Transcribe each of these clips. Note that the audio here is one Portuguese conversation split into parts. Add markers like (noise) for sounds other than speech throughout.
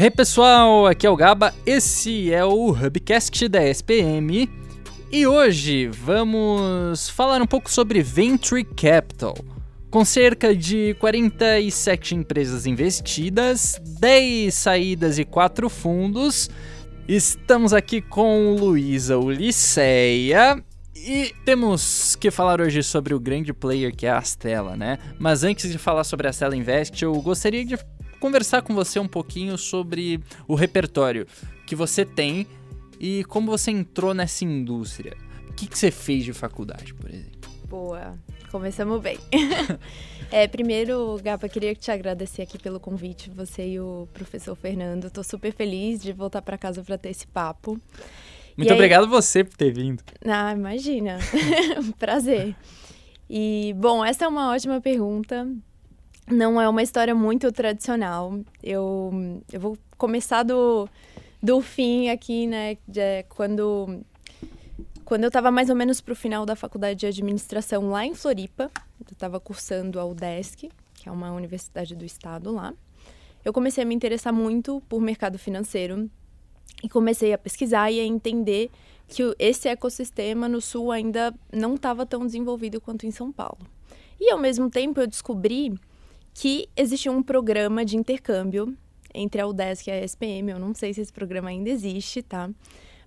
Hey pessoal, aqui é o Gaba, esse é o Hubcast da SPM e hoje vamos falar um pouco sobre Venture Capital. Com cerca de 47 empresas investidas, 10 saídas e 4 fundos, estamos aqui com Luísa Uliceia e temos que falar hoje sobre o grande player que é a Astela, né? Mas antes de falar sobre a Astela Invest, eu gostaria de conversar com você um pouquinho sobre o repertório que você tem e como você entrou nessa indústria. O que, que você fez de faculdade, por exemplo? Boa, começamos bem. (laughs) é, primeiro, Gaba, queria te agradecer aqui pelo convite, você e o professor Fernando. Estou super feliz de voltar para casa para ter esse papo. Muito e obrigado aí... você por ter vindo. Ah, imagina. (laughs) Prazer. E, bom, essa é uma ótima pergunta não é uma história muito tradicional. Eu, eu vou começar do, do fim aqui, né? De, quando, quando eu estava mais ou menos para o final da faculdade de administração lá em Floripa, eu estava cursando a UDESC, que é uma universidade do estado lá. Eu comecei a me interessar muito por mercado financeiro e comecei a pesquisar e a entender que esse ecossistema no sul ainda não estava tão desenvolvido quanto em São Paulo. E ao mesmo tempo eu descobri que existia um programa de intercâmbio entre a UDESC e a SPM. Eu não sei se esse programa ainda existe, tá?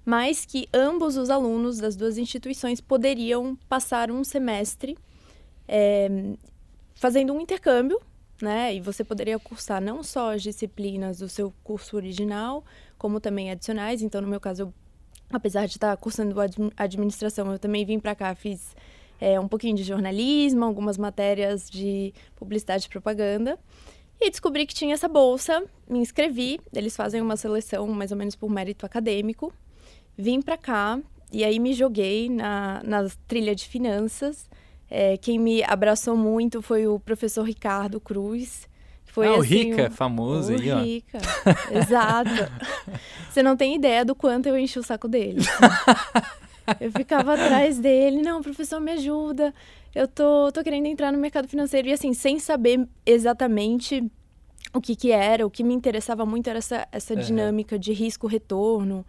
Mas que ambos os alunos das duas instituições poderiam passar um semestre é, fazendo um intercâmbio, né? E você poderia cursar não só as disciplinas do seu curso original, como também adicionais. Então, no meu caso, eu, apesar de estar cursando administração, eu também vim para cá, fiz é, um pouquinho de jornalismo, algumas matérias de publicidade e propaganda. E descobri que tinha essa bolsa, me inscrevi. Eles fazem uma seleção mais ou menos por mérito acadêmico. Vim para cá e aí me joguei na, na trilha de finanças. É, quem me abraçou muito foi o professor Ricardo Cruz. Foi, ah, o assim, Rica, um... famoso o aí, ó. Rica, exato. (laughs) Você não tem ideia do quanto eu enchi o saco dele. (laughs) Eu ficava atrás dele, não, professor, me ajuda. Eu tô, tô querendo entrar no mercado financeiro. E assim, sem saber exatamente o que que era, o que me interessava muito era essa, essa uhum. dinâmica de risco-retorno,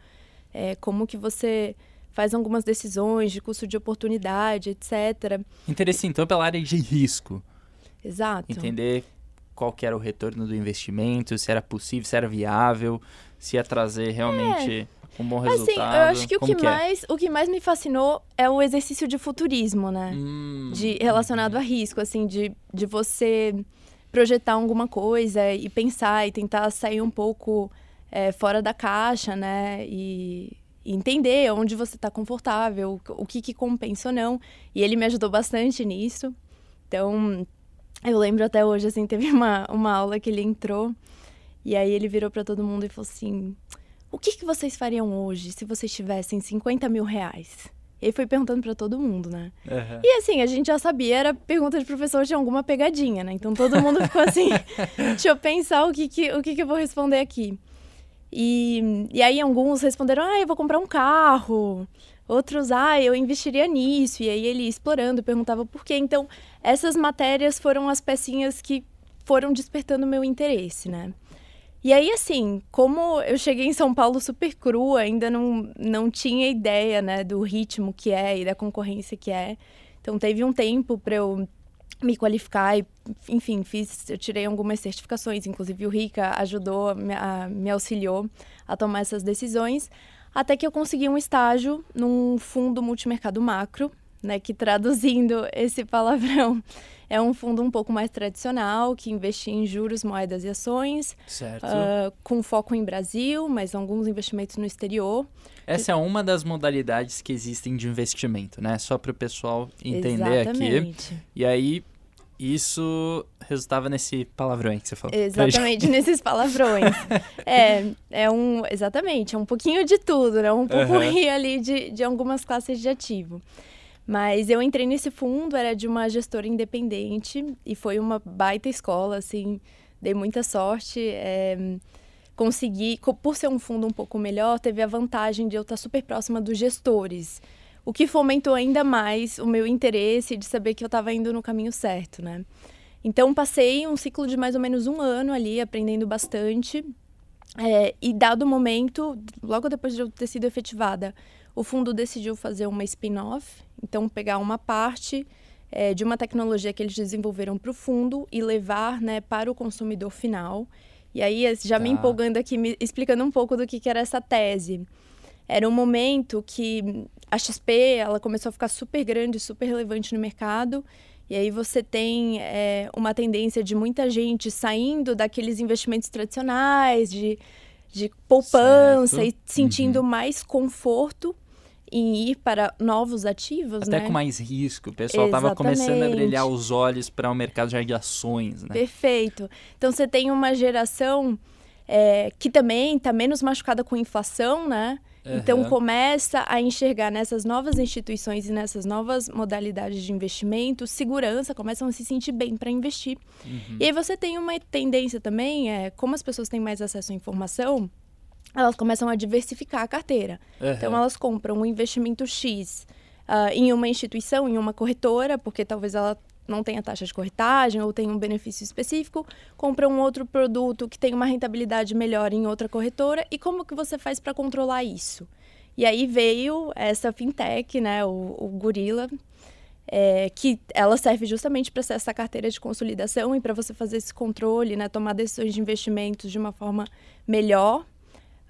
é, como que você faz algumas decisões de custo de oportunidade, etc. Interesse, então, pela área de risco. Exato. Entender qual que era o retorno do investimento, se era possível, se era viável, se ia trazer realmente... É um bom resultado. Assim, eu acho que o que, que é? mais, o que mais me fascinou é o exercício de futurismo, né? Hum. De relacionado a risco, assim, de, de você projetar alguma coisa e pensar e tentar sair um pouco é, fora da caixa, né? E, e entender onde você está confortável, o que, que compensa ou não. E ele me ajudou bastante nisso. Então, eu lembro até hoje, assim, teve (laughs) uma, uma aula que ele entrou e aí ele virou para todo mundo e falou assim: o que, que vocês fariam hoje se vocês tivessem 50 mil reais? Ele foi perguntando para todo mundo, né? Uhum. E assim, a gente já sabia, era pergunta de professor de alguma pegadinha, né? Então todo mundo ficou assim, (laughs) deixa eu pensar o que, que, o que, que eu vou responder aqui. E, e aí alguns responderam, ah, eu vou comprar um carro. Outros, ah, eu investiria nisso. E aí ele explorando, perguntava por quê. Então, essas matérias foram as pecinhas que foram despertando meu interesse, né? E aí, assim, como eu cheguei em São Paulo super crua, ainda não, não tinha ideia, né, do ritmo que é e da concorrência que é. Então, teve um tempo para eu me qualificar e, enfim, fiz, eu tirei algumas certificações, inclusive o Rica ajudou, me, a, me auxiliou a tomar essas decisões, até que eu consegui um estágio num fundo multimercado macro, né, que traduzindo esse palavrão (laughs) é um fundo um pouco mais tradicional, que investia em juros, moedas e ações. Uh, com foco em Brasil, mas alguns investimentos no exterior. Essa é uma das modalidades que existem de investimento, né? Só para o pessoal entender Exatamente. aqui. E aí, isso resultava nesse palavrão que você falou. Exatamente, (laughs) nesses palavrões. é, é um. Exatamente, é um pouquinho de tudo, né? Um pouco uhum. (laughs) ali de, de algumas classes de ativo. Mas eu entrei nesse fundo, era de uma gestora independente e foi uma baita escola, assim, dei muita sorte. É, consegui, por ser um fundo um pouco melhor, teve a vantagem de eu estar super próxima dos gestores, o que fomentou ainda mais o meu interesse de saber que eu estava indo no caminho certo, né? Então, passei um ciclo de mais ou menos um ano ali, aprendendo bastante. É, e dado o momento, logo depois de eu ter sido efetivada, o fundo decidiu fazer uma spin-off, então pegar uma parte é, de uma tecnologia que eles desenvolveram para o fundo e levar né, para o consumidor final. E aí, já tá. me empolgando aqui, me explicando um pouco do que, que era essa tese. Era um momento que a XP ela começou a ficar super grande, super relevante no mercado. E aí você tem é, uma tendência de muita gente saindo daqueles investimentos tradicionais, de, de poupança certo. e sentindo uhum. mais conforto em ir para novos ativos, Até né? com mais risco. O pessoal estava começando a brilhar os olhos para o mercado já de ações, né? Perfeito. Então você tem uma geração é, que também está menos machucada com inflação, né? Uhum. Então começa a enxergar nessas novas instituições e nessas novas modalidades de investimento segurança, começam a se sentir bem para investir. Uhum. E aí você tem uma tendência também, é, como as pessoas têm mais acesso à informação, elas começam a diversificar a carteira. Uhum. Então, elas compram um investimento X uh, em uma instituição, em uma corretora, porque talvez ela não tenha taxa de corretagem ou tenha um benefício específico, compra um outro produto que tem uma rentabilidade melhor em outra corretora. E como que você faz para controlar isso? E aí veio essa fintech, né, o, o Gorilla, é, que ela serve justamente para ser essa carteira de consolidação e para você fazer esse controle, né, tomar decisões de investimentos de uma forma melhor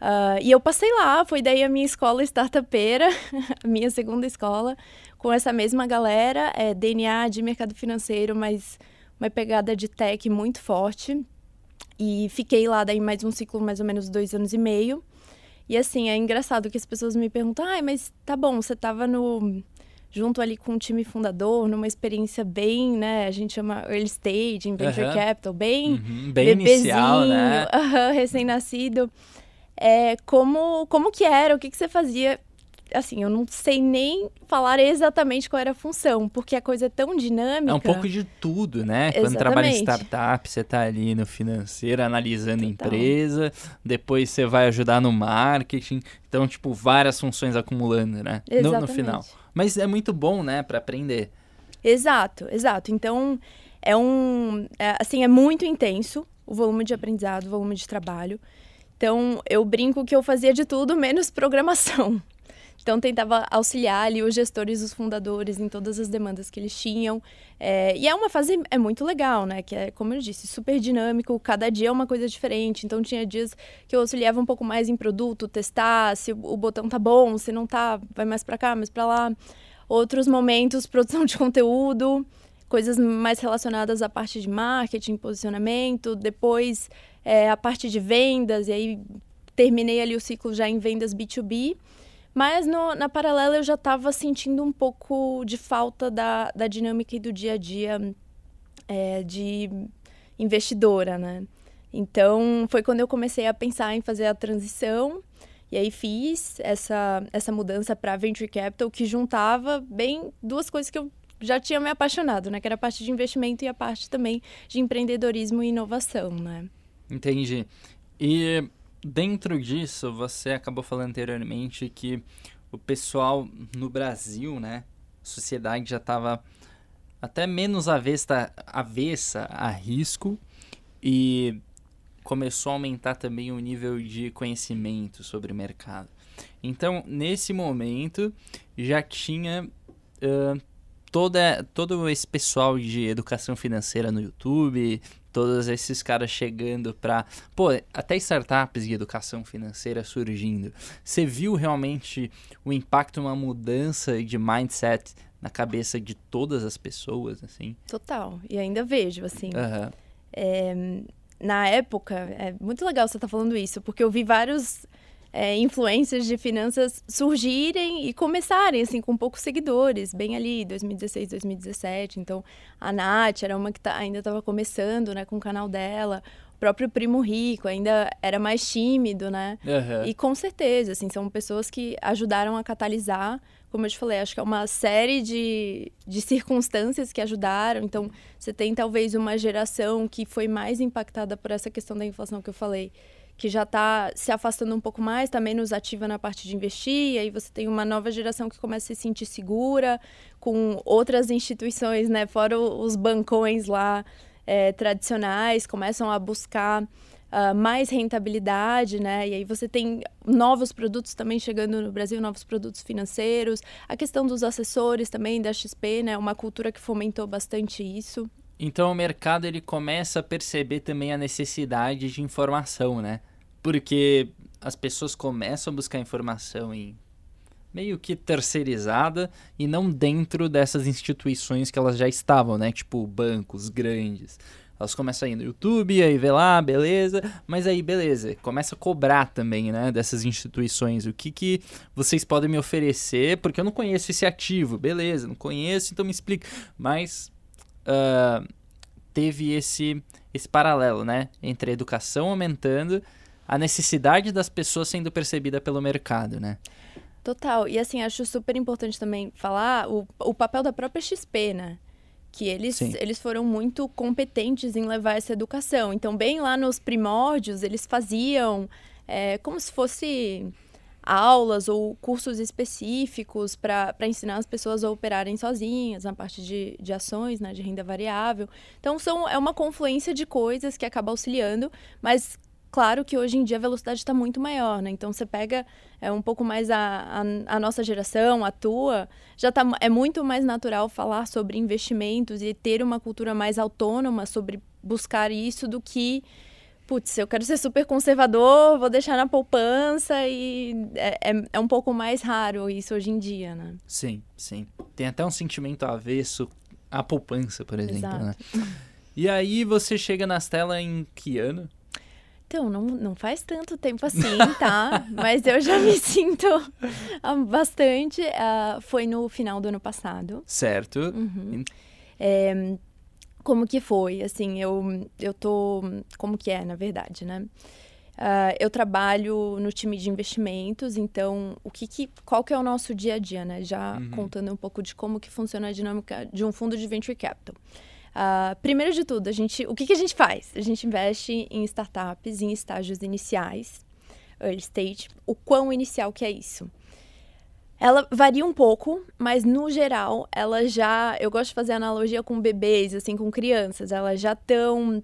Uh, e eu passei lá, foi daí a minha escola startupeira, (laughs) a minha segunda escola, com essa mesma galera, é, DNA de mercado financeiro, mas uma pegada de tech muito forte. E fiquei lá daí mais um ciclo, mais ou menos dois anos e meio. E assim, é engraçado que as pessoas me perguntam, ah, mas tá bom, você tava no junto ali com o time fundador, numa experiência bem, né, a gente chama early stage, venture uhum. capital, bem, uhum, bem inicial, né? (laughs) recém-nascido é, como, como que era, o que, que você fazia. Assim, eu não sei nem falar exatamente qual era a função, porque a coisa é tão dinâmica. É um pouco de tudo, né? Exatamente. Quando trabalha em startup, você está ali no financeiro, analisando a empresa, depois você vai ajudar no marketing. Então, tipo, várias funções acumulando, né? No, no final. Mas é muito bom, né, para aprender. Exato, exato. Então, é um. É, assim, é muito intenso o volume de aprendizado, o volume de trabalho. Então, eu brinco que eu fazia de tudo menos (laughs) programação. Então, tentava auxiliar ali os gestores, os fundadores em todas as demandas que eles tinham. É, e é uma fase é muito legal, né? Que é, como eu disse, super dinâmico. Cada dia é uma coisa diferente. Então, tinha dias que eu auxiliava um pouco mais em produto, testar se o botão tá bom, se não tá, vai mais para cá, mais para lá. Outros momentos, (laughs) produção de conteúdo, coisas mais relacionadas à parte de marketing, posicionamento. Depois, é, a parte de vendas, e aí terminei ali o ciclo já em vendas B2B. Mas no, na paralela eu já estava sentindo um pouco de falta da, da dinâmica e do dia a dia é, de investidora, né? Então foi quando eu comecei a pensar em fazer a transição e aí fiz essa, essa mudança para Venture Capital que juntava bem duas coisas que eu já tinha me apaixonado, né? Que era a parte de investimento e a parte também de empreendedorismo e inovação, né? Entendi. E dentro disso, você acabou falando anteriormente que o pessoal no Brasil, né, a sociedade já estava até menos avesta, avessa a risco e começou a aumentar também o nível de conhecimento sobre o mercado. Então, nesse momento, já tinha uh, toda, todo esse pessoal de educação financeira no YouTube, todos esses caras chegando para, pô, até startups de educação financeira surgindo. Você viu realmente o impacto, uma mudança de mindset na cabeça de todas as pessoas, assim? Total. E ainda vejo, assim. Uhum. É, na época, é muito legal você estar tá falando isso, porque eu vi vários é, influências de finanças surgirem e começarem, assim, com poucos seguidores, bem ali, 2016, 2017. Então, a Nath era uma que tá, ainda estava começando, né, com o canal dela. O próprio Primo Rico ainda era mais tímido, né? Uhum. E com certeza, assim, são pessoas que ajudaram a catalisar como eu te falei, acho que é uma série de, de circunstâncias que ajudaram. Então, você tem talvez uma geração que foi mais impactada por essa questão da inflação que eu falei, que já está se afastando um pouco mais, está menos ativa na parte de investir, e aí você tem uma nova geração que começa a se sentir segura com outras instituições, né? Fora os bancões lá é, tradicionais, começam a buscar uh, mais rentabilidade, né? E aí você tem novos produtos também chegando no Brasil, novos produtos financeiros. A questão dos assessores também da XP, né? Uma cultura que fomentou bastante isso. Então o mercado ele começa a perceber também a necessidade de informação, né? Porque as pessoas começam a buscar informação em meio que terceirizada e não dentro dessas instituições que elas já estavam, né? Tipo bancos grandes. Elas começam a ir no YouTube, aí vê lá, beleza. Mas aí, beleza, começa a cobrar também, né? Dessas instituições. O que, que vocês podem me oferecer? Porque eu não conheço esse ativo. Beleza, não conheço, então me explica. Mas uh, teve esse, esse paralelo, né? Entre a educação aumentando, a necessidade das pessoas sendo percebida pelo mercado, né? Total. E assim, acho super importante também falar o, o papel da própria XP, né? que eles, eles foram muito competentes em levar essa educação. Então, bem lá nos primórdios, eles faziam é, como se fosse aulas ou cursos específicos para ensinar as pessoas a operarem sozinhas na parte de, de ações, né, de renda variável. Então, são, é uma confluência de coisas que acaba auxiliando, mas Claro que hoje em dia a velocidade está muito maior, né? Então você pega é, um pouco mais a, a, a, nossa geração, a tua, já tá, é muito mais natural falar sobre investimentos e ter uma cultura mais autônoma sobre buscar isso do que, putz, eu quero ser super conservador, vou deixar na poupança e é, é, é um pouco mais raro isso hoje em dia, né? Sim, sim. Tem até um sentimento avesso à poupança, por exemplo, né? Exato. né? (laughs) E aí você chega nas telas em que ano? Então, não, não faz tanto tempo assim, tá? (laughs) Mas eu já me sinto bastante. Uh, foi no final do ano passado. Certo. Uhum. É, como que foi? Assim, eu, eu tô... Como que é, na verdade, né? Uh, eu trabalho no time de investimentos, então o que, que qual que é o nosso dia a dia, né? Já uhum. contando um pouco de como que funciona a dinâmica de um fundo de venture capital. Uh, primeiro de tudo, a gente, o que, que a gente faz? A gente investe em startups em estágios iniciais, early stage. O quão inicial que é isso? Ela varia um pouco, mas no geral, ela já. Eu gosto de fazer analogia com bebês, assim, com crianças. Elas já estão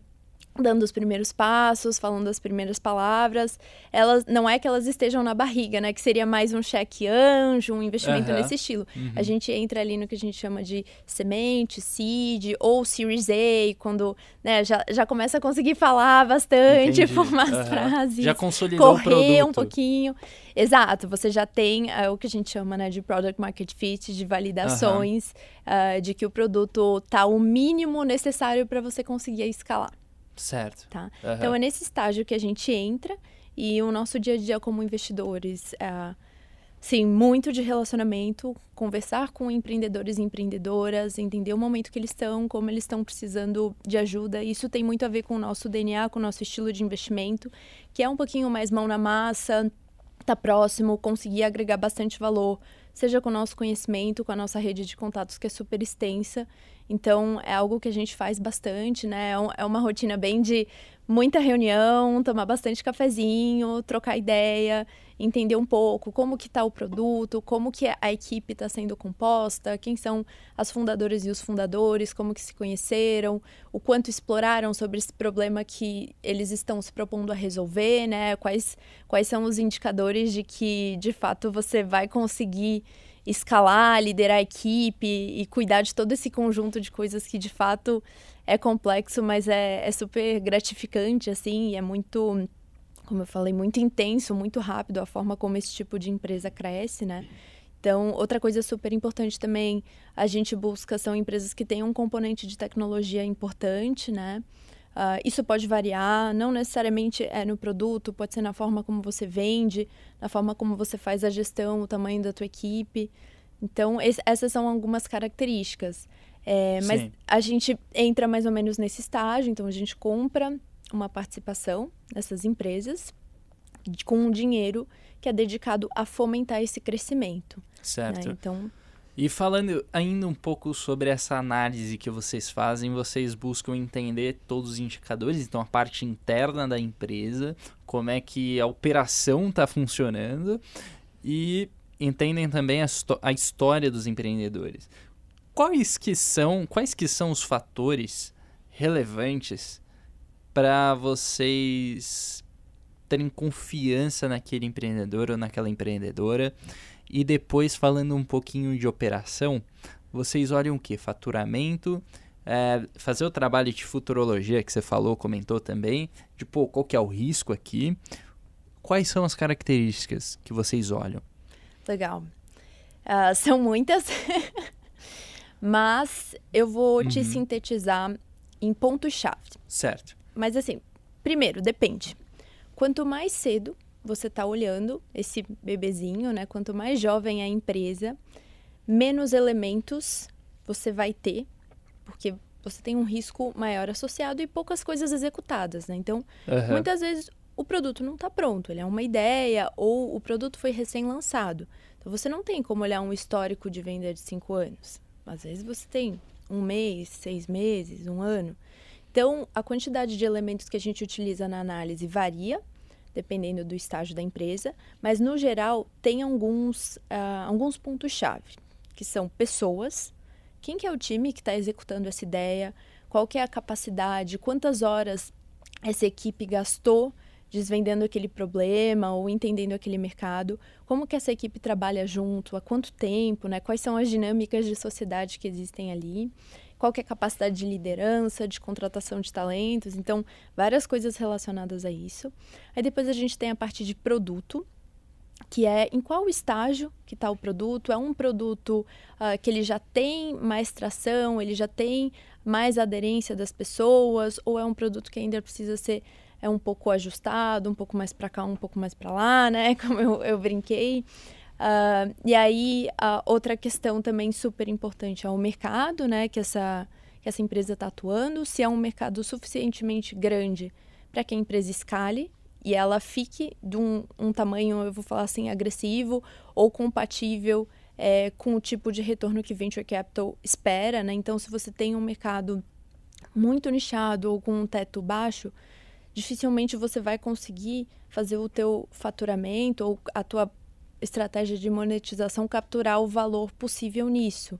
dando os primeiros passos, falando as primeiras palavras. Elas não é que elas estejam na barriga, né? Que seria mais um cheque anjo, um investimento uhum. nesse estilo. Uhum. A gente entra ali no que a gente chama de semente, seed ou Series A, quando né, já, já começa a conseguir falar bastante, (laughs) Entendi. formar uhum. frases, já consolidou correr um pouquinho. Exato, você já tem uh, o que a gente chama né, de product market fit, de validações uh, de que o produto tá o mínimo necessário para você conseguir escalar. Certo. Tá? Uhum. Então é nesse estágio que a gente entra e o nosso dia a dia como investidores é, sim, muito de relacionamento, conversar com empreendedores e empreendedoras, entender o momento que eles estão, como eles estão precisando de ajuda. Isso tem muito a ver com o nosso DNA, com o nosso estilo de investimento, que é um pouquinho mais mão na massa, tá próximo, conseguir agregar bastante valor, seja com o nosso conhecimento, com a nossa rede de contatos que é super extensa então, é algo que a gente faz bastante, né? É, é uma rotina bem de muita reunião, tomar bastante cafezinho, trocar ideia, entender um pouco como que está o produto, como que a equipe está sendo composta, quem são as fundadoras e os fundadores, como que se conheceram, o quanto exploraram sobre esse problema que eles estão se propondo a resolver, né? Quais, quais são os indicadores de que, de fato, você vai conseguir escalar, liderar a equipe e cuidar de todo esse conjunto de coisas que de fato é complexo, mas é, é super gratificante, assim, é muito, como eu falei, muito intenso, muito rápido a forma como esse tipo de empresa cresce, né? Então, outra coisa super importante também, a gente busca são empresas que têm um componente de tecnologia importante, né? Uh, isso pode variar, não necessariamente é no produto, pode ser na forma como você vende, na forma como você faz a gestão, o tamanho da tua equipe. Então, esse, essas são algumas características. É, mas a gente entra mais ou menos nesse estágio, então a gente compra uma participação nessas empresas com um dinheiro que é dedicado a fomentar esse crescimento. Né? Certo. Né? Então, e falando ainda um pouco sobre essa análise que vocês fazem, vocês buscam entender todos os indicadores, então a parte interna da empresa, como é que a operação está funcionando e entendem também a, a história dos empreendedores. Quais que são, quais que são os fatores relevantes para vocês terem confiança naquele empreendedor ou naquela empreendedora? E depois, falando um pouquinho de operação, vocês olham o que? Faturamento, é, fazer o trabalho de futurologia que você falou, comentou também, de pô, qual que é o risco aqui, quais são as características que vocês olham? Legal. Uh, (laughs) são muitas, mas eu vou uhum. te sintetizar em pontos-chave. Certo. Mas assim, primeiro, depende. Quanto mais cedo você está olhando esse bebezinho, né? Quanto mais jovem é a empresa, menos elementos você vai ter, porque você tem um risco maior associado e poucas coisas executadas, né? Então, uhum. muitas vezes o produto não está pronto, ele é uma ideia ou o produto foi recém-lançado. Então, você não tem como olhar um histórico de venda de cinco anos. Às vezes você tem um mês, seis meses, um ano. Então, a quantidade de elementos que a gente utiliza na análise varia, dependendo do estágio da empresa, mas no geral tem alguns, uh, alguns pontos-chave, que são pessoas, quem que é o time que está executando essa ideia, qual que é a capacidade, quantas horas essa equipe gastou desvendando aquele problema ou entendendo aquele mercado, como que essa equipe trabalha junto, há quanto tempo, né? quais são as dinâmicas de sociedade que existem ali qual que é a capacidade de liderança, de contratação de talentos, então várias coisas relacionadas a isso. Aí depois a gente tem a parte de produto, que é em qual estágio que está o produto. É um produto uh, que ele já tem mais tração, ele já tem mais aderência das pessoas, ou é um produto que ainda precisa ser é um pouco ajustado, um pouco mais para cá, um pouco mais para lá, né? (laughs) Como eu, eu brinquei. Uh, e aí, a outra questão também super importante é o mercado, né? Que essa, que essa empresa está atuando. Se é um mercado suficientemente grande para que a empresa escale e ela fique de um, um tamanho, eu vou falar assim, agressivo ou compatível é, com o tipo de retorno que Venture Capital espera, né? Então, se você tem um mercado muito nichado ou com um teto baixo, dificilmente você vai conseguir fazer o teu faturamento ou a tua estratégia de monetização capturar o valor possível nisso.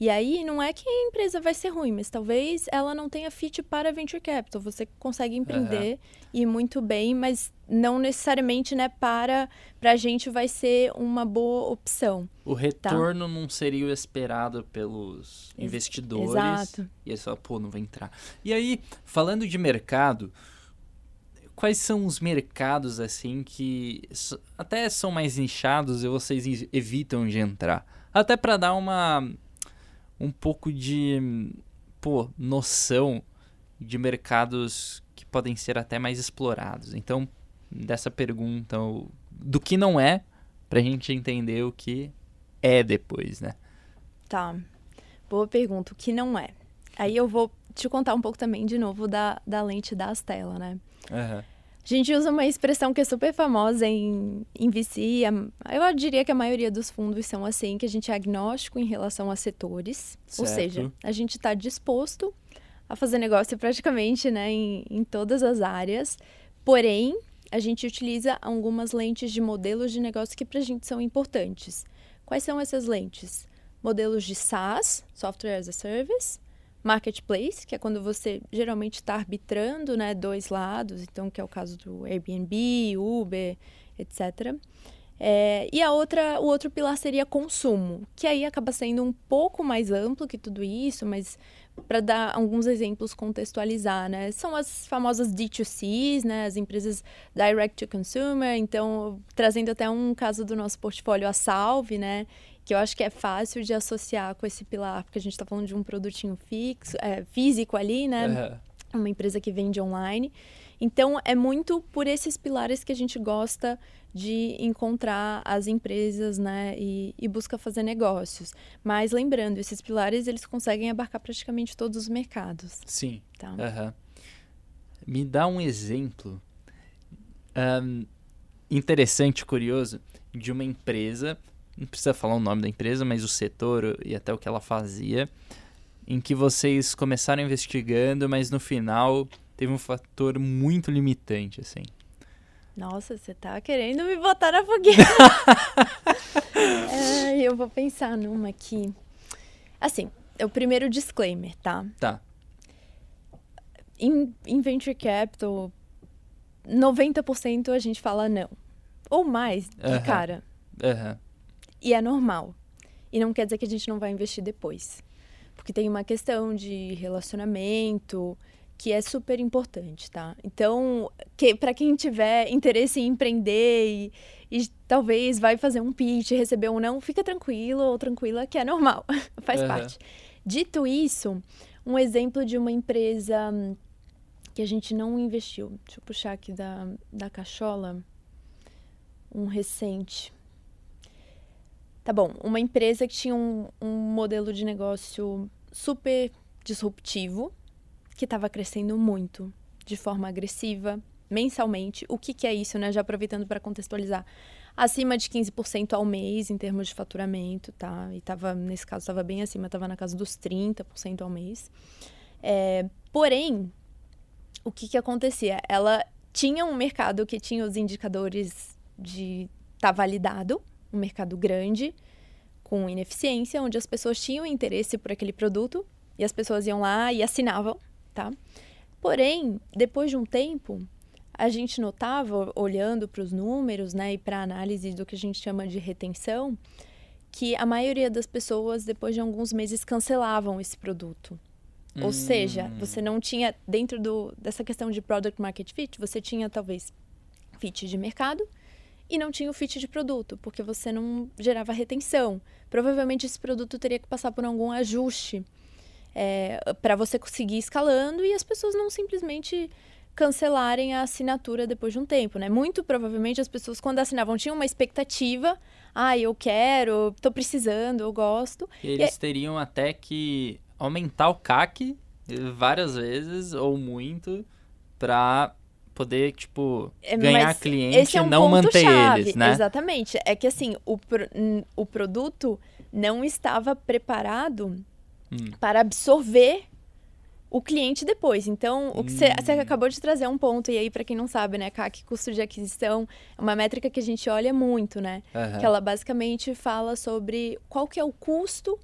E aí não é que a empresa vai ser ruim, mas talvez ela não tenha fit para venture capital. Você consegue empreender uhum. e muito bem, mas não necessariamente, né, para para a gente vai ser uma boa opção. O tá? retorno tá? não seria o esperado pelos Ex investidores. Exato. E aí só, pô, não vai entrar. E aí, falando de mercado, quais são os mercados assim que até são mais nichados e vocês evitam de entrar? Até para dar uma um pouco de pô, noção de mercados que podem ser até mais explorados. Então, dessa pergunta do que não é, pra gente entender o que é depois, né? Tá. Boa pergunta, o que não é? Aí eu vou te contar um pouco também de novo da, da lente da Astela, né? Uhum. A gente usa uma expressão que é super famosa em, em VC. Eu diria que a maioria dos fundos são assim, que a gente é agnóstico em relação a setores. Certo. Ou seja, a gente está disposto a fazer negócio praticamente né, em, em todas as áreas. Porém, a gente utiliza algumas lentes de modelos de negócio que para a gente são importantes. Quais são essas lentes? Modelos de SaaS, Software as a Service, marketplace, que é quando você geralmente está arbitrando né, dois lados, então que é o caso do Airbnb, Uber, etc. É, e a outra, o outro pilar seria consumo, que aí acaba sendo um pouco mais amplo que tudo isso, mas para dar alguns exemplos, contextualizar, né? São as famosas D2Cs, né? As empresas direct to consumer. Então, trazendo até um caso do nosso portfólio, a Salve, né? Que eu acho que é fácil de associar com esse pilar, porque a gente está falando de um produtinho fixo, é, físico ali, né? Uhum. Uma empresa que vende online. Então, é muito por esses pilares que a gente gosta de encontrar as empresas, né, e, e, busca fazer negócios. Mas lembrando, esses pilares eles conseguem abarcar praticamente todos os mercados. Sim. Tá? Uhum. Me dá um exemplo um, interessante, curioso, de uma empresa não precisa falar o nome da empresa, mas o setor e até o que ela fazia, em que vocês começaram investigando, mas no final teve um fator muito limitante, assim. Nossa, você tá querendo me botar na fogueira. (laughs) é, eu vou pensar numa aqui. Assim, é o primeiro disclaimer, tá? Tá. em, em venture capital, 90% a gente fala não. Ou mais, de Aham. cara. Aham. E é normal. E não quer dizer que a gente não vai investir depois. Porque tem uma questão de relacionamento que é super importante, tá? Então, que, para quem tiver interesse em empreender e, e talvez vai fazer um pitch, receber um não, fica tranquilo ou tranquila, que é normal, (laughs) faz Aham. parte. Dito isso, um exemplo de uma empresa que a gente não investiu. Deixa eu puxar aqui da, da cachola. Um recente. Tá bom, uma empresa que tinha um, um modelo de negócio super disruptivo, que estava crescendo muito, de forma agressiva, mensalmente. O que, que é isso, né? Já aproveitando para contextualizar. Acima de 15% ao mês em termos de faturamento, tá? E tava, nesse caso, estava bem acima, estava na casa dos 30% ao mês. É, porém, o que, que acontecia? Ela tinha um mercado que tinha os indicadores de tá validado, um mercado grande, com ineficiência, onde as pessoas tinham interesse por aquele produto e as pessoas iam lá e assinavam, tá? Porém, depois de um tempo, a gente notava, olhando para os números, né, e para a análise do que a gente chama de retenção, que a maioria das pessoas, depois de alguns meses, cancelavam esse produto. Ou seja, você não tinha, dentro do, dessa questão de product market fit, você tinha talvez fit de mercado e não tinha o fit de produto, porque você não gerava retenção. Provavelmente esse produto teria que passar por algum ajuste para você conseguir escalando e as pessoas não simplesmente cancelarem a assinatura depois de um tempo, né? Muito provavelmente as pessoas quando assinavam tinham uma expectativa, ah, eu quero, tô precisando, eu gosto. E eles teriam até que aumentar o CAC várias vezes ou muito pra poder, tipo, É, ganhar mas cliente é um e não manter chave, eles, né? Exatamente. É que assim, o, pro- o produto não estava preparado Hum. para absorver o cliente depois. Então, o que você Hum. acabou de trazer é um ponto, e aí, para quem não sabe, né, CAC, custo de aquisição, é uma métrica que a gente olha muito, né? Aham. Que ela basicamente fala sobre qual que é o custo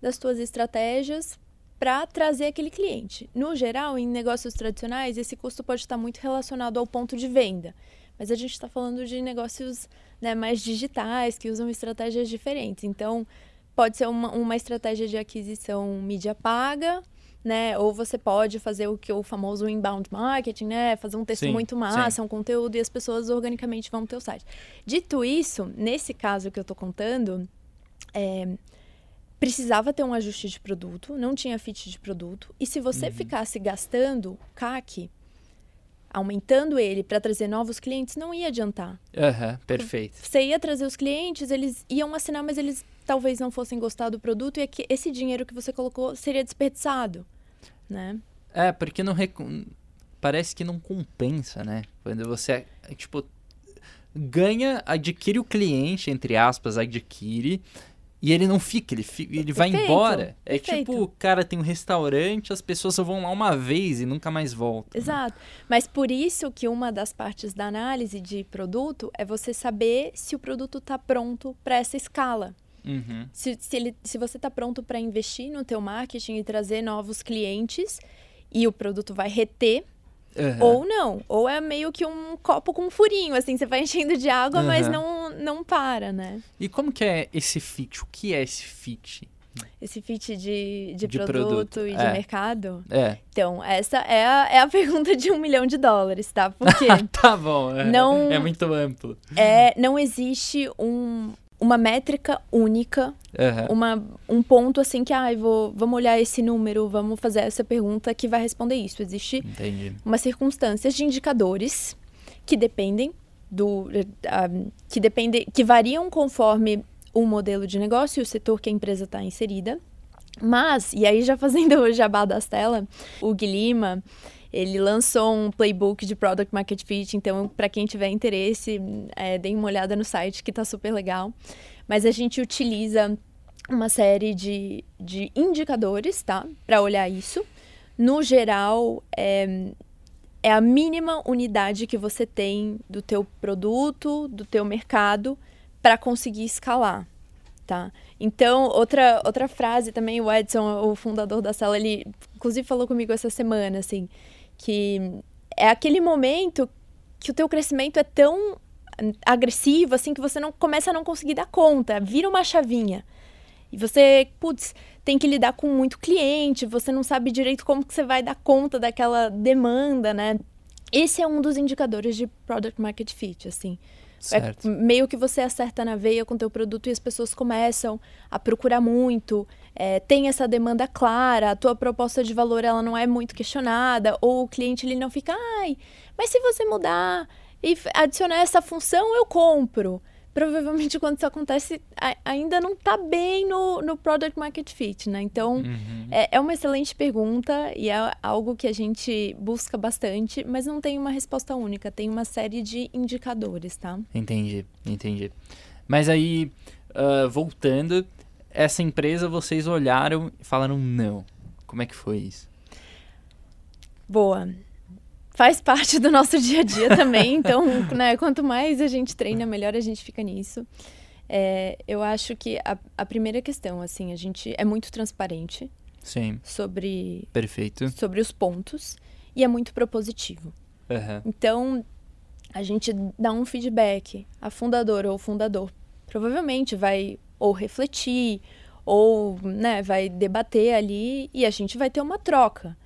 das tuas estratégias para trazer aquele cliente. No geral, em negócios tradicionais, esse custo pode estar muito relacionado ao ponto de venda. Mas a gente está falando de negócios né, mais digitais, que usam estratégias diferentes. Então, pode ser uma, uma estratégia de aquisição mídia paga, né? Ou você pode fazer o que o famoso inbound marketing, né? Fazer um texto Sim, muito massa, um conteúdo e as pessoas organicamente vão pro teu site. Dito isso, nesse caso que eu tô contando, é, precisava ter um ajuste de produto, não tinha fit de produto. E se você ficasse gastando CAC, aumentando ele para trazer novos clientes, não ia adiantar. Aham, perfeito. Você ia trazer os clientes, eles iam assinar, mas eles talvez não fossem gostar do produto e é que esse dinheiro que você colocou seria desperdiçado, né? É, porque não parece que não compensa, né? Quando você, é, tipo, ganha, adquire o cliente, entre aspas, adquire, e ele não fica, ele, fi- ele vai Perfeito, embora. É perfeito. tipo, o cara tem um restaurante, as pessoas só vão lá uma vez e nunca mais voltam. né? Exato. Mas por isso que uma das partes da análise de produto é você saber se o produto está pronto para essa escala. Uhum. Se, se, ele, se você está pronto para investir no teu marketing e trazer novos clientes e o produto vai reter Aham. ou não. Ou é meio que um copo com um furinho, assim, você vai (laughs) enchendo de água, mas Aham. não, não para, né? E como que é esse fit? O que é esse fit? Esse fit de, de, De produto, produto, e de é. mercado. É. Então, essa é a, é a (laughs) pergunta de um milhão de dólares, tá? Porque (laughs) tá bom. É, Não- é muito amplo. é, não existe um, uma métrica única, Aham. uma, um ponto assim que, ah, vou, vamos olhar esse número, vamos fazer essa pergunta que vai responder isso. Existe Entendi. umas circunstâncias de indicadores que dependem do ah, que dependem que variam conforme o modelo de negócio e o setor que a empresa está inserida. Mas, e aí já fazendo o jabá das telas, o Guilherme, ele lançou um playbook de Product Market Fit, então para quem tiver interesse, é, deem uma olhada no site que tá super legal. Mas a gente utiliza uma série de, de indicadores, tá? Para olhar isso. No geral, é, é a mínima unidade que você tem do teu produto, do teu mercado, para conseguir escalar, tá? Então, outra, outra frase também, o Edson, o fundador da Cela, ele inclusive falou comigo essa semana, assim, Que é aquele momento que o teu crescimento é tão agressivo, assim, que você não começa a não conseguir dar conta, vira uma chavinha. E você, putz, tem que lidar com muito cliente, você não sabe direito como que você vai dar conta daquela demanda, né? Esse é um dos indicadores de product market fit, assim. É meio que você acerta na veia com o teu produto e as pessoas começam a procurar muito, é, tem essa demanda clara, a tua proposta de valor ela não é muito questionada, ou o cliente ele não fica, ai, mas se você mudar e adicionar essa função, eu compro provavelmente (laughs) quando isso acontece ainda não está bem no, no product market fit, né? Então uhum. é, é, uma excelente pergunta e é algo que a gente busca bastante, mas não tem uma resposta única, tem uma série de indicadores, tá? Entendi, entendi. Mas aí, uh, voltando, essa empresa vocês olharam e falaram não. Como é que foi isso? Boa faz parte do nosso dia a dia também. Então, (laughs) né, quanto mais a gente treina, melhor a gente fica nisso. É, eu acho que a, a, primeira questão, assim, a gente é muito transparente. Sim. Sobre. Perfeito. Sobre os pontos. E é muito propositivo. Uhum. Então, a gente dá um feedback. A fundadora ou o fundador provavelmente vai ou refletir ou né, vai debater ali e a gente vai ter uma troca.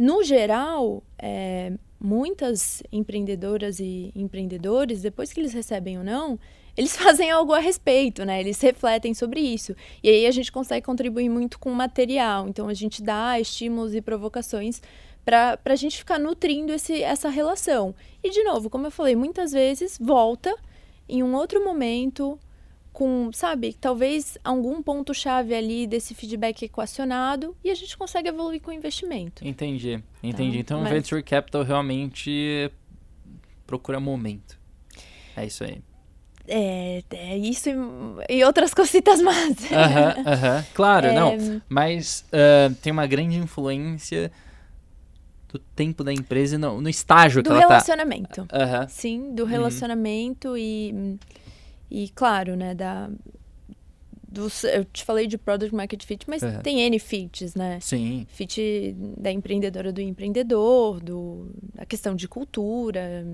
No geral, é, muitas empreendedoras e empreendedores, depois que eles recebem ou não, eles (laughs) fazem algo a respeito, né? Eles refletem sobre isso. E aí a gente consegue contribuir muito com material. Então a gente dá estímulos e provocações para a gente ficar nutrindo esse, essa relação. E de novo, como eu falei, muitas vezes volta em um outro momento, com, sabe, talvez algum ponto-chave ali desse feedback equacionado e a gente consegue evoluir com o investimento. Entendi, entendi. Então, então mas... Venture Capital realmente procura momento. É isso aí. É, é isso e, e outras cositas mais. Aham, uh aham. -huh, uh -huh. Claro, é... não. Mas uh, tem uma grande influência do tempo da empresa no, no estágio do que ela tá. Do relacionamento. Sim, do uhum. relacionamento e e claro, né, da dos, eu te falei de product market fit, mas uhum. tem N fits, né? Sim. Fit da empreendedora do empreendedor, do, a questão de cultura,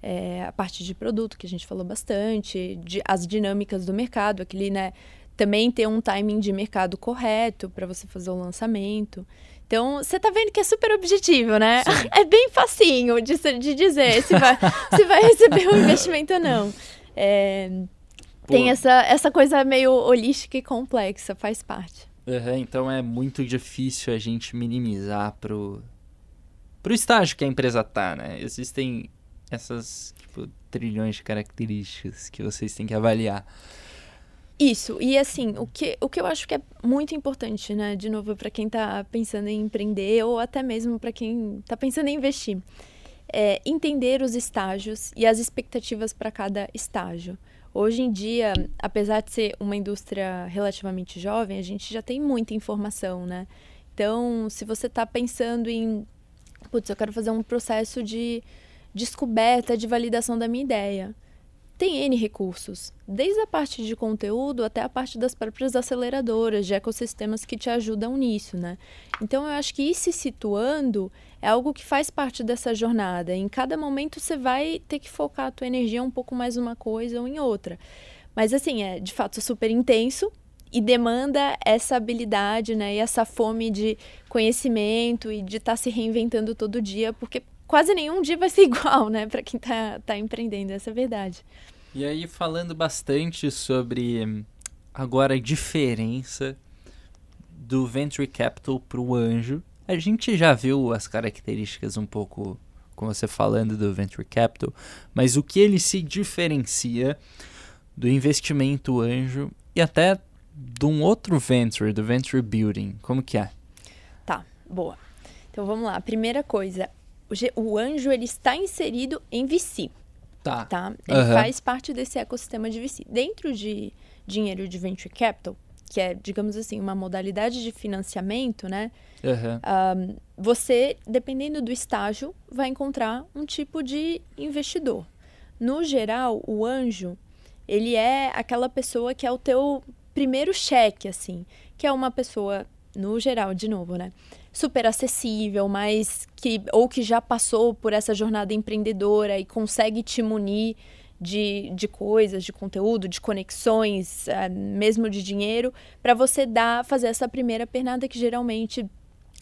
é, a parte de produto que a gente falou bastante, de, as dinâmicas do mercado, aquele, né? Também ter um timing de mercado correto para você fazer o lançamento. Então, você tá vendo que é super objetivo, né? Sim. (laughs) É bem facinho de, de dizer se vai, (laughs) se vai receber um investimento ou não. É, tem essa, essa coisa meio holística e complexa, faz parte. Uhum, então é muito difícil a gente minimizar pro, pro estágio que a empresa tá, né? Existem essas tipo, trilhões de características que vocês têm que avaliar. Isso, e assim, o que, o que eu acho que é muito importante, né, de novo, para quem está pensando em empreender ou até mesmo para quem está pensando em investir, é, entender os estágios e as expectativas para cada estágio. Hoje em dia, apesar de ser uma indústria relativamente jovem, a gente já tem muita informação, né? Então, se você está pensando em, putz, eu quero fazer um processo de descoberta, de validação da minha ideia tem N recursos, desde a parte de conteúdo até a parte das próprias aceleradoras, de ecossistemas que te ajudam nisso, né? Então eu acho que ir se situando é algo que faz parte dessa jornada. Em cada momento você vai ter que focar a tua energia um pouco mais uma coisa ou em outra. Mas assim, é de fato super intenso e demanda essa habilidade, né? E essa fome de conhecimento e de estar tá se reinventando todo dia, porque quase nenhum dia vai ser (laughs) igual, né, para quem está tá empreendendo, essa é a verdade. E aí, falando bastante sobre agora a diferença do Venture Capital para o anjo, a gente já viu as características um pouco com você falando do Venture Capital, mas o que ele se diferencia do investimento anjo e até de um outro venture, do venture building, como que é? Tá, boa. Então vamos lá. Primeira coisa, o anjo ele está inserido em VC. Tá. tá? Ele uhum. faz parte desse ecossistema de VC. Dentro de dinheiro de venture capital, que é, digamos assim, uma modalidade de financiamento, né? Uhum. Um, você, dependendo do estágio, vai encontrar um tipo de investidor. No geral, o anjo, ele é aquela pessoa que é o teu primeiro cheque, assim, que é uma pessoa no geral, de novo, né? Super acessível, mas que ou que já passou por essa jornada empreendedora e consegue te munir de, de coisas, de conteúdo, de conexões, é, mesmo de dinheiro, para você dar, fazer essa primeira pernada que geralmente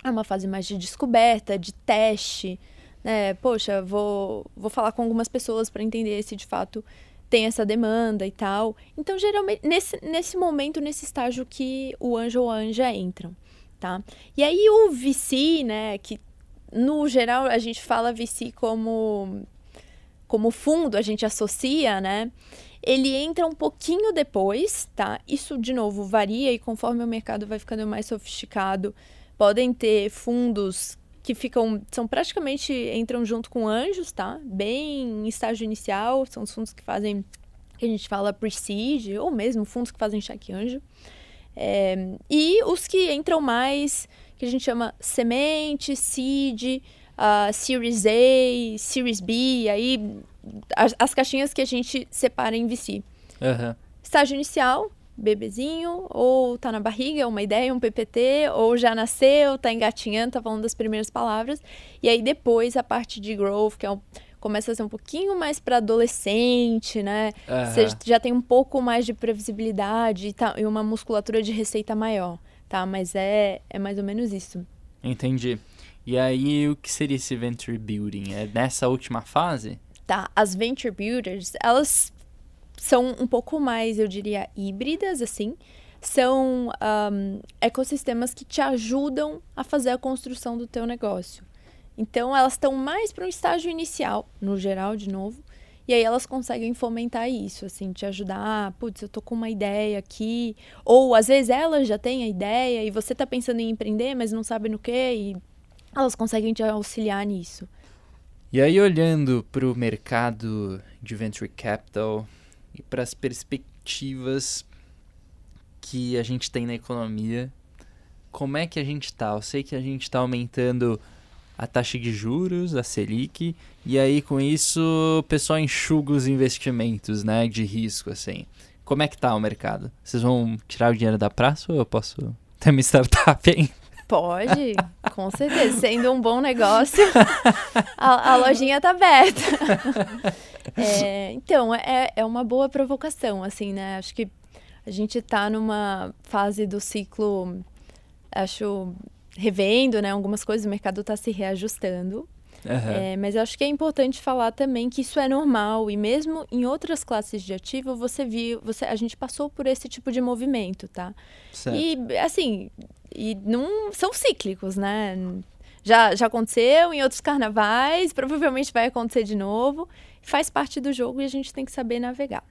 é uma fase mais de descoberta, de teste, né? Poxa, vou, vou falar com algumas pessoas para entender se de fato tem essa demanda e tal. Então, geralmente, nesse, nesse momento, nesse estágio que o anjo ou a anja entram, tá? E aí o VC, né, que no geral a gente fala VC como como fundo, a gente associa, né? Ele entra um pouquinho depois, tá? Isso de novo varia e conforme o mercado vai ficando mais sofisticado, podem ter fundos que ficam, são praticamente, entram junto com anjos, tá? Bem em estágio inicial, são os fundos que fazem, que a gente fala pre-seed, ou mesmo fundos que fazem cheque anjo. É, e os que entram mais, que a gente chama semente, seed, uh, Series A, Series B, aí as, as, caixinhas que a gente separa em VC. Uhum. Estágio inicial, bebezinho, ou tá na barriga, é uma ideia, um PPT, ou já nasceu, tá engatinhando, tá falando das primeiras palavras. E aí depois a parte de growth, que é um, começa a ser um pouquinho mais para adolescente, né? Uhum. Você já tem um pouco mais de previsibilidade e, tá, e uma musculatura de receita maior, tá? Mas é, é mais ou menos isso. Entendi. E aí, o que seria esse Venture Building? É nessa última fase? Tá, as Venture Builders, elas são um pouco mais, eu diria, híbridas, assim. São um, ecossistemas que te ajudam a fazer a construção do teu negócio. Então, elas estão mais para um estágio inicial, no geral, de novo. E aí elas conseguem fomentar isso, assim, te ajudar. Ah, putz, eu tô com uma ideia aqui. Ou às vezes elas já têm a ideia e você tá pensando em empreender, mas não sabe no que, e elas conseguem te auxiliar nisso. E aí, olhando para o mercado de venture capital, e para as perspectivas que a gente tem na economia. Como é que a gente está? Eu sei que a gente está aumentando a taxa de juros, a Selic, e aí com isso o pessoal enxuga os investimentos, né, de risco, assim. Como é que tá o mercado? Vocês vão tirar o dinheiro da praça ou eu posso ter uma startup, hein? Pode, com certeza. Sendo um bom negócio, (laughs) a, a lojinha tá aberta. (laughs) É, então, é, é uma boa provocação, assim, né? Acho que a gente está numa fase do ciclo, acho, revendo, né? Algumas coisas, o mercado está se reajustando. Uhum. É, mas eu acho que é importante falar também que isso é normal e mesmo em outras classes de ativo você viu, você, a gente passou por esse tipo de movimento, tá? Certo. E assim, e não são cíclicos, né? Já, já aconteceu em outros carnavais, provavelmente vai acontecer de novo faz parte do jogo e a gente tem que saber navegar.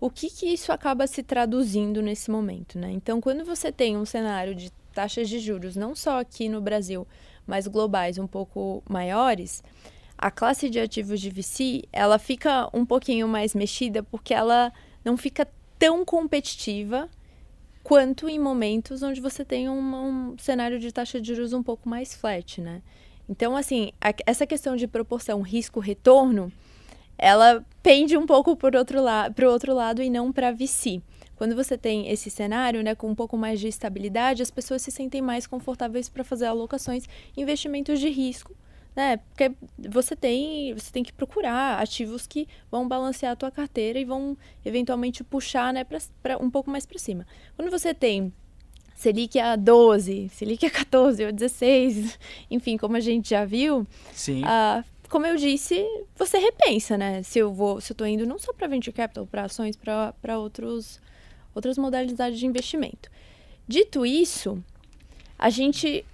O que, que isso acaba se traduzindo nesse momento, né? Então, quando você tem um cenário de taxas de juros, não só aqui no Brasil, mas globais um pouco maiores, a classe de ativos de VC, ela fica um pouquinho mais mexida porque ela não fica tão competitiva quanto em momentos onde você tem um, um cenário de taxa de juros um pouco mais flat, né? Então, assim, a, essa questão de proporção risco-retorno, ela pende um pouco para outro, la o outro lado e não para VC. Quando você tem esse cenário, né, com um pouco mais de estabilidade, as pessoas se sentem mais confortáveis para fazer alocações, investimentos de risco, né? Porque você tem, você tem que procurar ativos que vão balancear a tua carteira e vão eventualmente puxar, né, para um pouco mais para cima. Quando você tem Selic a 12, Selic a 14 ou 16, (laughs) enfim, como a gente já viu, Sim. Uh, como eu disse, você repensa, né? Se eu vou, se eu tô indo não só para venture capital, para ações, para outros outras modalidades de investimento. Dito isso, a gente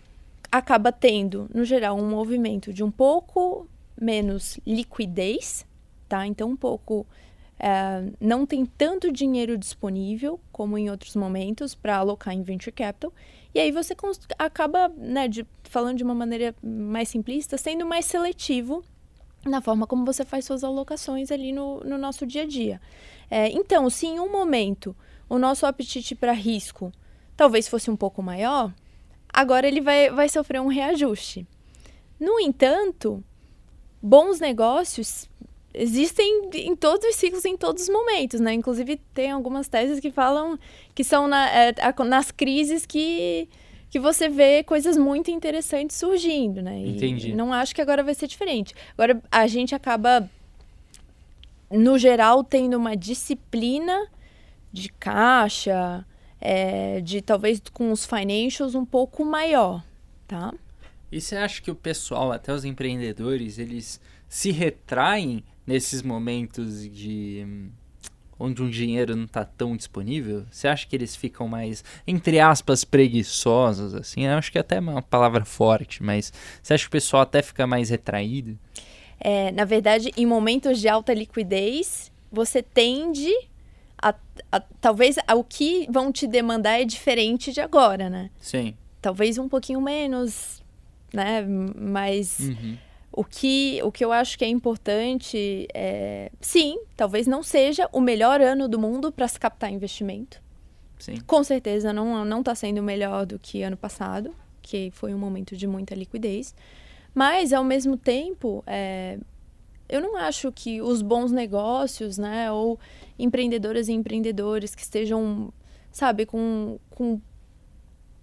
acaba tendo, no geral, um movimento de um pouco menos liquidez, tá? Então, um pouco é, não tem tanto dinheiro disponível como em outros momentos para alocar em venture capital. E aí você acaba, né, de, falando de uma maneira mais simplista, sendo mais seletivo na forma como você faz suas alocações ali no, no nosso dia a dia. É, então, se em um momento o nosso apetite para risco talvez fosse um pouco maior, agora ele vai, vai sofrer um reajuste. No entanto, bons negócios existem em todos os ciclos, em todos os momentos, né? Inclusive, tem algumas teses que falam que são na, é, nas crises que, que você vê coisas muito interessantes surgindo, né? E Entendi. Não acho que agora vai ser diferente. Agora a gente acaba, no geral, tendo uma disciplina de caixa, é, de talvez com os financials um pouco maior, tá? E você acha que o pessoal, até os empreendedores, eles se retraem nesses momentos de onde um dinheiro não está tão disponível? Você acha que eles ficam mais, entre aspas, preguiçosos, assim? Eu acho que é até uma palavra forte, mas você acha que o pessoal até fica mais retraído? É, na verdade, em momentos de alta liquidez, você tende a, a, talvez o que vão te demandar é diferente de agora, né? Sim. Talvez um pouquinho menos, né? Mas uhum. O que, o que eu acho que é importante é, sim, talvez não seja o melhor ano do mundo para se captar investimento. Sim. Com certeza não não está sendo melhor do que ano passado, que foi um momento de muita liquidez. Mas ao mesmo tempo, é, eu não acho que os bons negócios, né, ou empreendedoras e empreendedores que estejam, sabe, com, com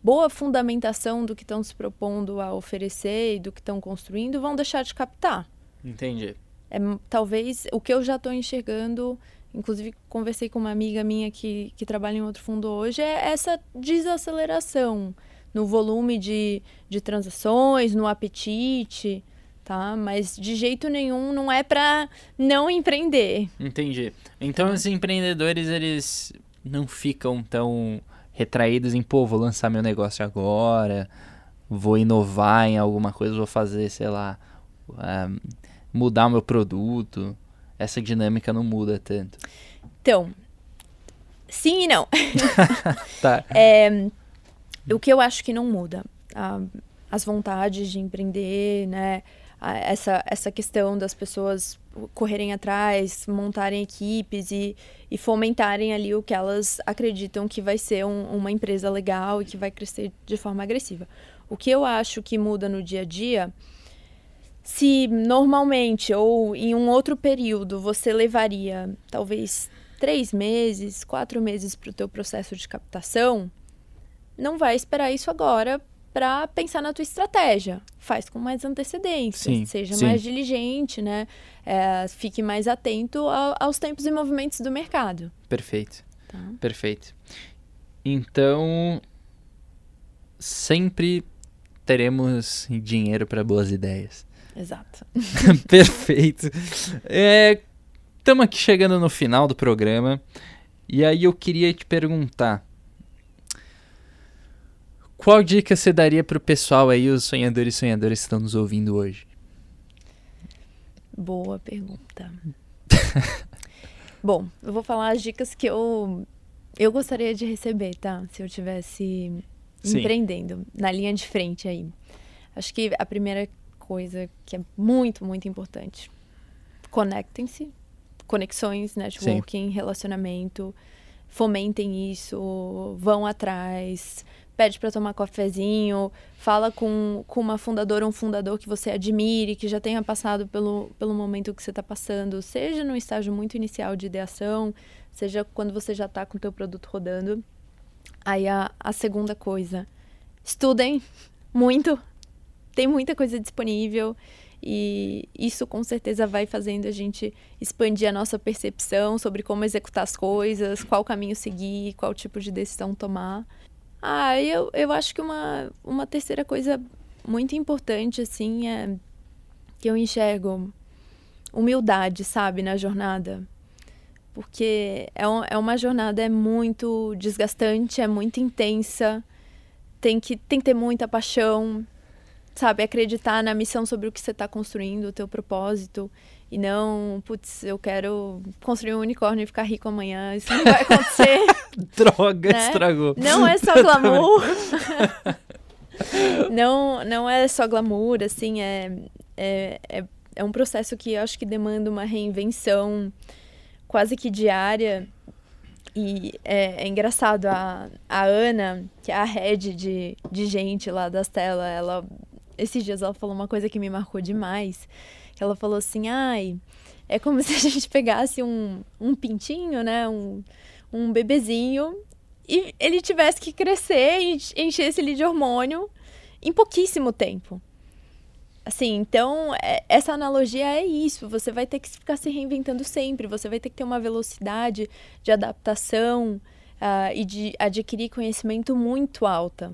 boa fundamentação do que estão se propondo a oferecer e do que estão construindo, vão deixar de captar. Entendi. É, talvez o que eu já estou enxergando, inclusive conversei com uma amiga minha que, que trabalha em outro fundo hoje, é essa desaceleração no volume de, de transações, no apetite, tá? Mas de jeito nenhum não é para não empreender. Entendi. Então os empreendedores eles não ficam tão retraídos em, pô, vou lançar meu negócio agora, vou inovar em alguma coisa, vou fazer, sei lá, uh, mudar o meu produto. Essa dinâmica não muda tanto. Então, sim e não. (laughs) tá. É, o que eu acho que não muda, uh, as vontades de empreender, né? Essa, essa questão das pessoas correrem atrás, montarem equipes e, e fomentarem ali o que elas acreditam que vai ser um, uma empresa legal e que vai crescer de forma agressiva. O que eu acho que muda no dia a dia, se normalmente ou em um outro período você levaria talvez três meses, quatro meses para o teu processo de captação, não vai esperar isso agora para pensar na tua estratégia. Faz com mais antecedência, sim, seja sim. mais diligente, né? É, fique mais atento aos tempos e movimentos do mercado. Perfeito. Tá. Perfeito. Então, sempre teremos dinheiro para boas ideias. Exato. (laughs) Perfeito. Estamos é, aqui chegando no final do programa. E aí eu queria te perguntar qual dica você daria pro pessoal aí, os sonhadores e sonhadoras que estão nos ouvindo hoje? Boa pergunta. Bom, eu vou falar as dicas que eu eu gostaria de receber, tá? Se eu tivesse Sim. empreendendo na linha de frente aí. Acho que a primeira coisa que é muito, muito importante. Conectem-se. Conexões, networking, Sim. relacionamento. Fomentem isso, vão atrás pede para tomar cafezinho, fala com, com uma fundadora ou um fundador que você admire, que já tenha passado pelo, pelo momento que você está passando, seja no estágio muito inicial de ideação, seja quando você já está com o teu produto rodando. Aí a, a segunda coisa, estudem muito, tem muita coisa disponível e isso com certeza vai fazendo a gente expandir a nossa percepção sobre como executar as coisas, qual caminho seguir, qual tipo de decisão tomar. Ah, eu, eu acho que uma, uma terceira coisa muito importante, assim, é que eu enxergo humildade, sabe, na jornada. Porque é, um, é uma jornada é muito desgastante, é muito intensa, tem que, tem que ter muita paixão, sabe, acreditar na missão sobre o que você está construindo, o teu propósito. E não, putz, eu quero construir um unicórnio e ficar rico amanhã. Isso não vai acontecer. (laughs) Droga, né? estragou. Não é só glamour. (laughs) não, não é só glamour, assim, é, é, é, é um processo que eu acho que demanda uma reinvenção quase que diária. E é, é, engraçado, a, a Ana, que é a head de, de gente lá das telas, ela, esses dias ela falou uma coisa que me marcou demais ela falou assim, ai, é como se a (laughs) gente pegasse um, um pintinho, né? Um, um bebezinho e ele tivesse que crescer e encher esse de hormônio em pouquíssimo tempo. Assim, então, é, essa analogia é isso. Você vai ter que ficar se reinventando sempre. Você vai ter que ter uma velocidade de adaptação uh, e de adquirir conhecimento muito alta.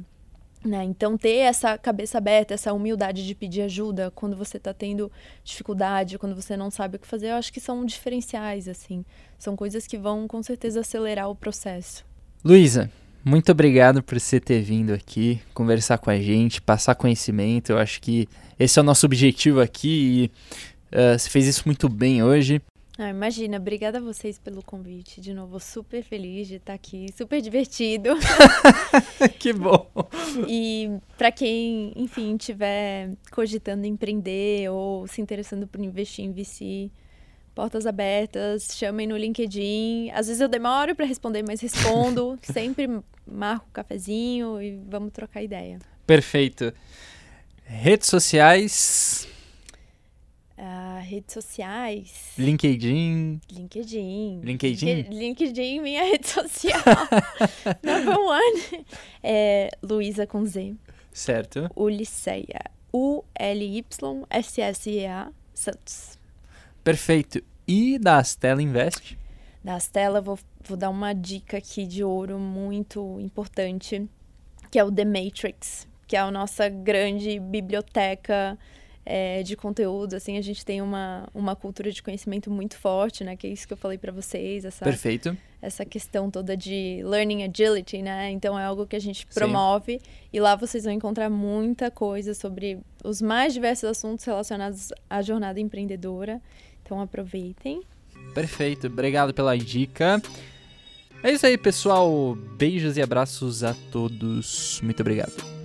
Né? Então, ter essa cabeça aberta, essa humildade de pedir ajuda quando você está tendo dificuldade, quando você não sabe o que fazer, eu acho que são diferenciais, assim. São coisas que vão, com certeza, acelerar o processo. Luísa, muito obrigado por você ter vindo aqui, conversar com a gente, passar conhecimento. Eu acho que esse é o nosso objetivo aqui e uh, você fez isso muito bem hoje. Ah, imagina, obrigada a vocês pelo convite. De novo, super feliz de estar aqui, super divertido. (laughs) que bom. E para quem, enfim, tiver cogitando empreender ou se interessando por investir em VC, portas abertas, chamem no LinkedIn. Às vezes eu demoro para responder, mas respondo. (laughs) Sempre marco um cafezinho e vamos trocar ideia. Perfeito. Redes sociais, Uh, redes sociais. LinkedIn. LinkedIn. LinkedIn? LinkedIn, minha (laughs) rede social. (laughs) Number one. É Luísa com Z. Certo. Ulisseia. U-L-Y-S-S-E-A Santos. Perfeito. E da Astela Invest? Da Astela, vou, vou dar uma dica aqui de ouro muito importante, que é o The Matrix, que é a nossa grande biblioteca é, de conteúdo, assim, a gente tem uma, uma cultura de conhecimento muito forte, né? Que é isso que eu falei para vocês, essa, Perfeito. essa questão toda de learning agility, né? Então é algo que a gente promove Sim. e lá vocês vão encontrar muita coisa sobre os mais diversos assuntos relacionados à jornada empreendedora. Então aproveitem. Perfeito, obrigado pela dica. É isso aí, pessoal. Beijos e abraços a todos. Muito obrigado.